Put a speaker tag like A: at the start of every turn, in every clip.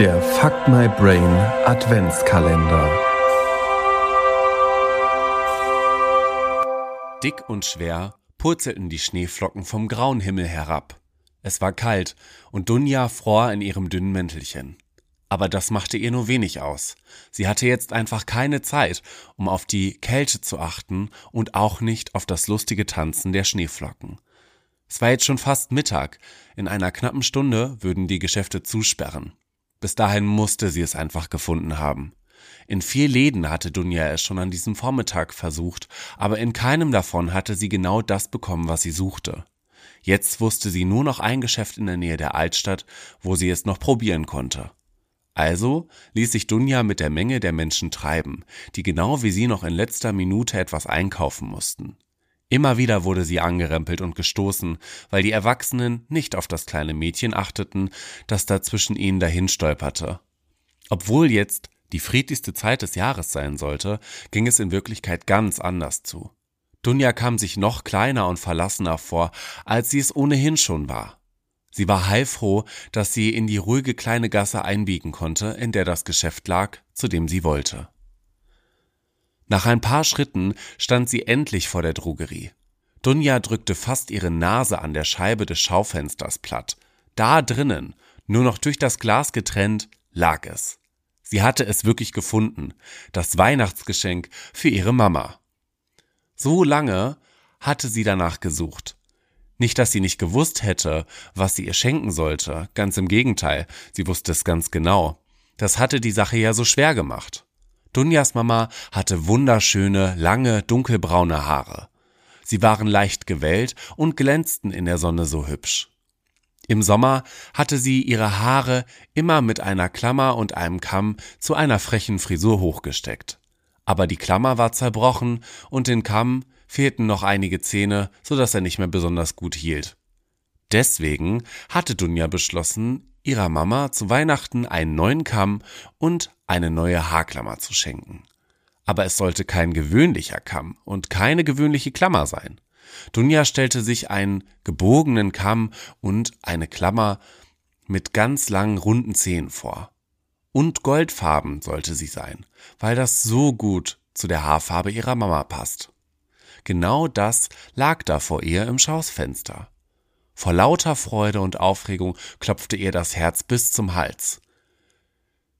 A: Der Fuck My Brain Adventskalender.
B: Dick und schwer purzelten die Schneeflocken vom grauen Himmel herab. Es war kalt und Dunja fror in ihrem dünnen Mäntelchen. Aber das machte ihr nur wenig aus. Sie hatte jetzt einfach keine Zeit, um auf die Kälte zu achten und auch nicht auf das lustige Tanzen der Schneeflocken. Es war jetzt schon fast Mittag. In einer knappen Stunde würden die Geschäfte zusperren. Bis dahin musste sie es einfach gefunden haben. In vier Läden hatte Dunja es schon an diesem Vormittag versucht, aber in keinem davon hatte sie genau das bekommen, was sie suchte. Jetzt wusste sie nur noch ein Geschäft in der Nähe der Altstadt, wo sie es noch probieren konnte. Also ließ sich Dunja mit der Menge der Menschen treiben, die genau wie sie noch in letzter Minute etwas einkaufen mussten. Immer wieder wurde sie angerempelt und gestoßen, weil die Erwachsenen nicht auf das kleine Mädchen achteten, das da zwischen ihnen dahin stolperte. Obwohl jetzt die friedlichste Zeit des Jahres sein sollte, ging es in Wirklichkeit ganz anders zu. Dunja kam sich noch kleiner und verlassener vor, als sie es ohnehin schon war. Sie war heilfroh, dass sie in die ruhige kleine Gasse einbiegen konnte, in der das Geschäft lag, zu dem sie wollte. Nach ein paar Schritten stand sie endlich vor der Drogerie. Dunja drückte fast ihre Nase an der Scheibe des Schaufensters platt. Da drinnen, nur noch durch das Glas getrennt, lag es. Sie hatte es wirklich gefunden, das Weihnachtsgeschenk für ihre Mama. So lange hatte sie danach gesucht. Nicht, dass sie nicht gewusst hätte, was sie ihr schenken sollte, ganz im Gegenteil, sie wusste es ganz genau. Das hatte die Sache ja so schwer gemacht. Dunjas Mama hatte wunderschöne, lange, dunkelbraune Haare. Sie waren leicht gewellt und glänzten in der Sonne so hübsch. Im Sommer hatte sie ihre Haare immer mit einer Klammer und einem Kamm zu einer frechen Frisur hochgesteckt. Aber die Klammer war zerbrochen und den Kamm fehlten noch einige Zähne, so dass er nicht mehr besonders gut hielt. Deswegen hatte Dunja beschlossen, ihrer Mama zu Weihnachten einen neuen Kamm und eine neue Haarklammer zu schenken. Aber es sollte kein gewöhnlicher Kamm und keine gewöhnliche Klammer sein. Dunja stellte sich einen gebogenen Kamm und eine Klammer mit ganz langen runden Zähnen vor. Und goldfarben sollte sie sein, weil das so gut zu der Haarfarbe ihrer Mama passt. Genau das lag da vor ihr im Schausfenster. Vor lauter Freude und Aufregung klopfte ihr das Herz bis zum Hals.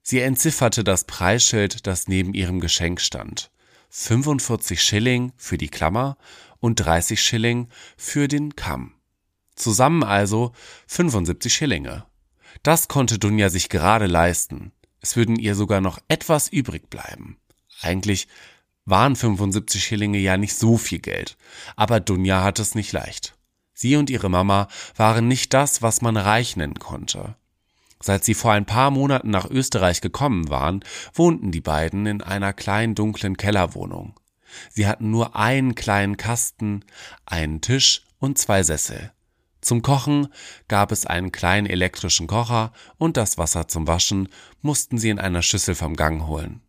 B: Sie entzifferte das Preisschild, das neben ihrem Geschenk stand. 45 Schilling für die Klammer und 30 Schilling für den Kamm. Zusammen also 75 Schillinge. Das konnte Dunja sich gerade leisten. Es würden ihr sogar noch etwas übrig bleiben. Eigentlich waren 75 Schillinge ja nicht so viel Geld, aber Dunja hatte es nicht leicht. Sie und ihre Mama waren nicht das, was man reich nennen konnte. Seit sie vor ein paar Monaten nach Österreich gekommen waren, wohnten die beiden in einer kleinen dunklen Kellerwohnung. Sie hatten nur einen kleinen Kasten, einen Tisch und zwei Sessel. Zum Kochen gab es einen kleinen elektrischen Kocher und das Wasser zum Waschen mussten sie in einer Schüssel vom Gang holen.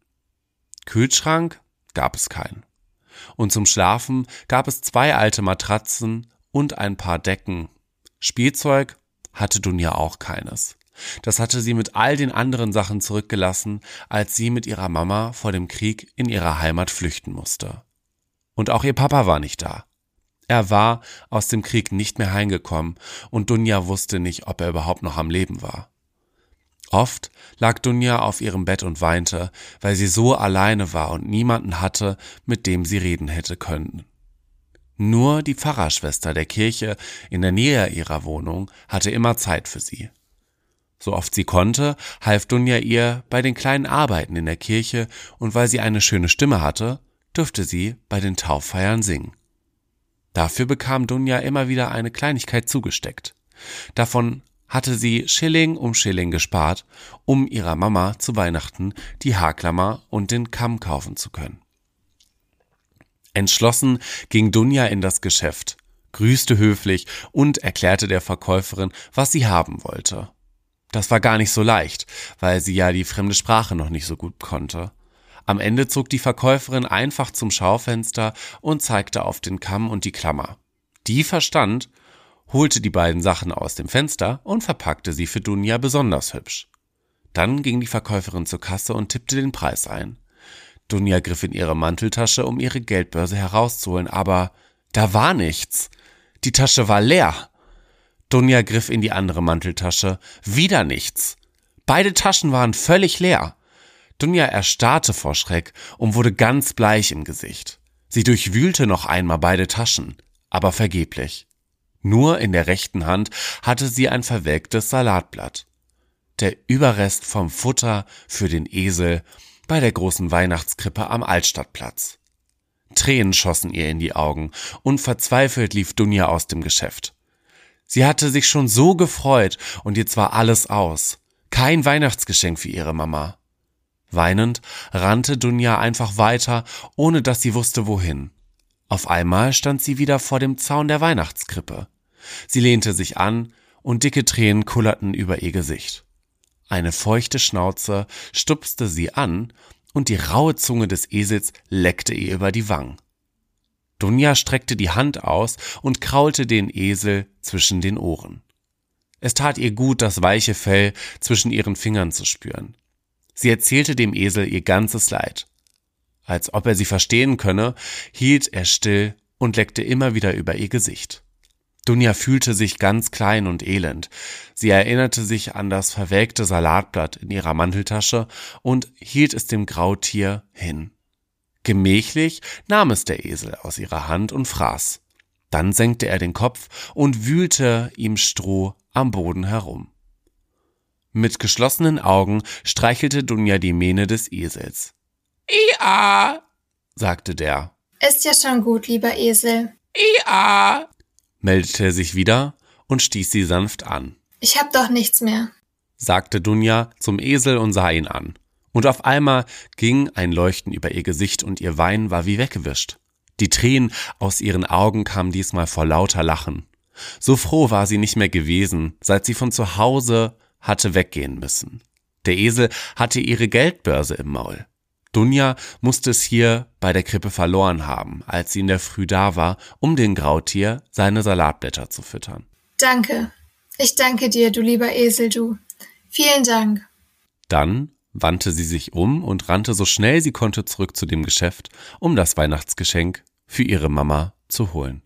B: Kühlschrank gab es keinen. Und zum Schlafen gab es zwei alte Matratzen und ein paar Decken. Spielzeug hatte Dunja auch keines. Das hatte sie mit all den anderen Sachen zurückgelassen, als sie mit ihrer Mama vor dem Krieg in ihrer Heimat flüchten musste. Und auch ihr Papa war nicht da. Er war aus dem Krieg nicht mehr heimgekommen und Dunja wusste nicht, ob er überhaupt noch am Leben war. Oft lag Dunja auf ihrem Bett und weinte, weil sie so alleine war und niemanden hatte, mit dem sie reden hätte können. Nur die Pfarrerschwester der Kirche in der Nähe ihrer Wohnung hatte immer Zeit für sie. So oft sie konnte, half Dunja ihr bei den kleinen Arbeiten in der Kirche und weil sie eine schöne Stimme hatte, durfte sie bei den Tauffeiern singen. Dafür bekam Dunja immer wieder eine Kleinigkeit zugesteckt. Davon hatte sie Schilling um Schilling gespart, um ihrer Mama zu Weihnachten die Haarklammer und den Kamm kaufen zu können. Entschlossen ging Dunja in das Geschäft, grüßte höflich und erklärte der Verkäuferin, was sie haben wollte. Das war gar nicht so leicht, weil sie ja die fremde Sprache noch nicht so gut konnte. Am Ende zog die Verkäuferin einfach zum Schaufenster und zeigte auf den Kamm und die Klammer. Die verstand, holte die beiden Sachen aus dem Fenster und verpackte sie für Dunja besonders hübsch. Dann ging die Verkäuferin zur Kasse und tippte den Preis ein. Dunja griff in ihre Manteltasche, um ihre Geldbörse herauszuholen, aber da war nichts. Die Tasche war leer. Dunja griff in die andere Manteltasche. Wieder nichts. Beide Taschen waren völlig leer. Dunja erstarrte vor Schreck und wurde ganz bleich im Gesicht. Sie durchwühlte noch einmal beide Taschen, aber vergeblich. Nur in der rechten Hand hatte sie ein verwelktes Salatblatt. Der Überrest vom Futter für den Esel bei der großen Weihnachtskrippe am Altstadtplatz. Tränen schossen ihr in die Augen und verzweifelt lief Dunja aus dem Geschäft. Sie hatte sich schon so gefreut und jetzt war alles aus. Kein Weihnachtsgeschenk für ihre Mama. Weinend rannte Dunja einfach weiter, ohne dass sie wusste wohin. Auf einmal stand sie wieder vor dem Zaun der Weihnachtskrippe. Sie lehnte sich an und dicke Tränen kullerten über ihr Gesicht. Eine feuchte Schnauze stupste sie an und die raue Zunge des Esels leckte ihr über die Wangen. Dunja streckte die Hand aus und kraulte den Esel zwischen den Ohren. Es tat ihr gut, das weiche Fell zwischen ihren Fingern zu spüren. Sie erzählte dem Esel ihr ganzes Leid. Als ob er sie verstehen könne, hielt er still und leckte immer wieder über ihr Gesicht. Dunja fühlte sich ganz klein und elend. Sie erinnerte sich an das verwelkte Salatblatt in ihrer Manteltasche und hielt es dem Grautier hin. Gemächlich nahm es der Esel aus ihrer Hand und fraß. Dann senkte er den Kopf und wühlte ihm Stroh am Boden herum. Mit geschlossenen Augen streichelte Dunja die Mähne des Esels.
C: Ia,
B: sagte der.
D: Ist ja schon gut, lieber Esel.
C: Ia,
B: meldete er sich wieder und stieß sie sanft an.
D: Ich hab doch nichts mehr,
B: sagte Dunja zum Esel und sah ihn an. Und auf einmal ging ein Leuchten über ihr Gesicht und ihr Wein war wie weggewischt. Die Tränen aus ihren Augen kamen diesmal vor lauter Lachen. So froh war sie nicht mehr gewesen, seit sie von zu Hause hatte weggehen müssen. Der Esel hatte ihre Geldbörse im Maul. Dunja musste es hier bei der Krippe verloren haben, als sie in der Früh da war, um den Grautier seine Salatblätter zu füttern.
D: Danke. Ich danke dir, du lieber Esel, du. Vielen Dank.
B: Dann wandte sie sich um und rannte so schnell sie konnte zurück zu dem Geschäft, um das Weihnachtsgeschenk für ihre Mama zu holen.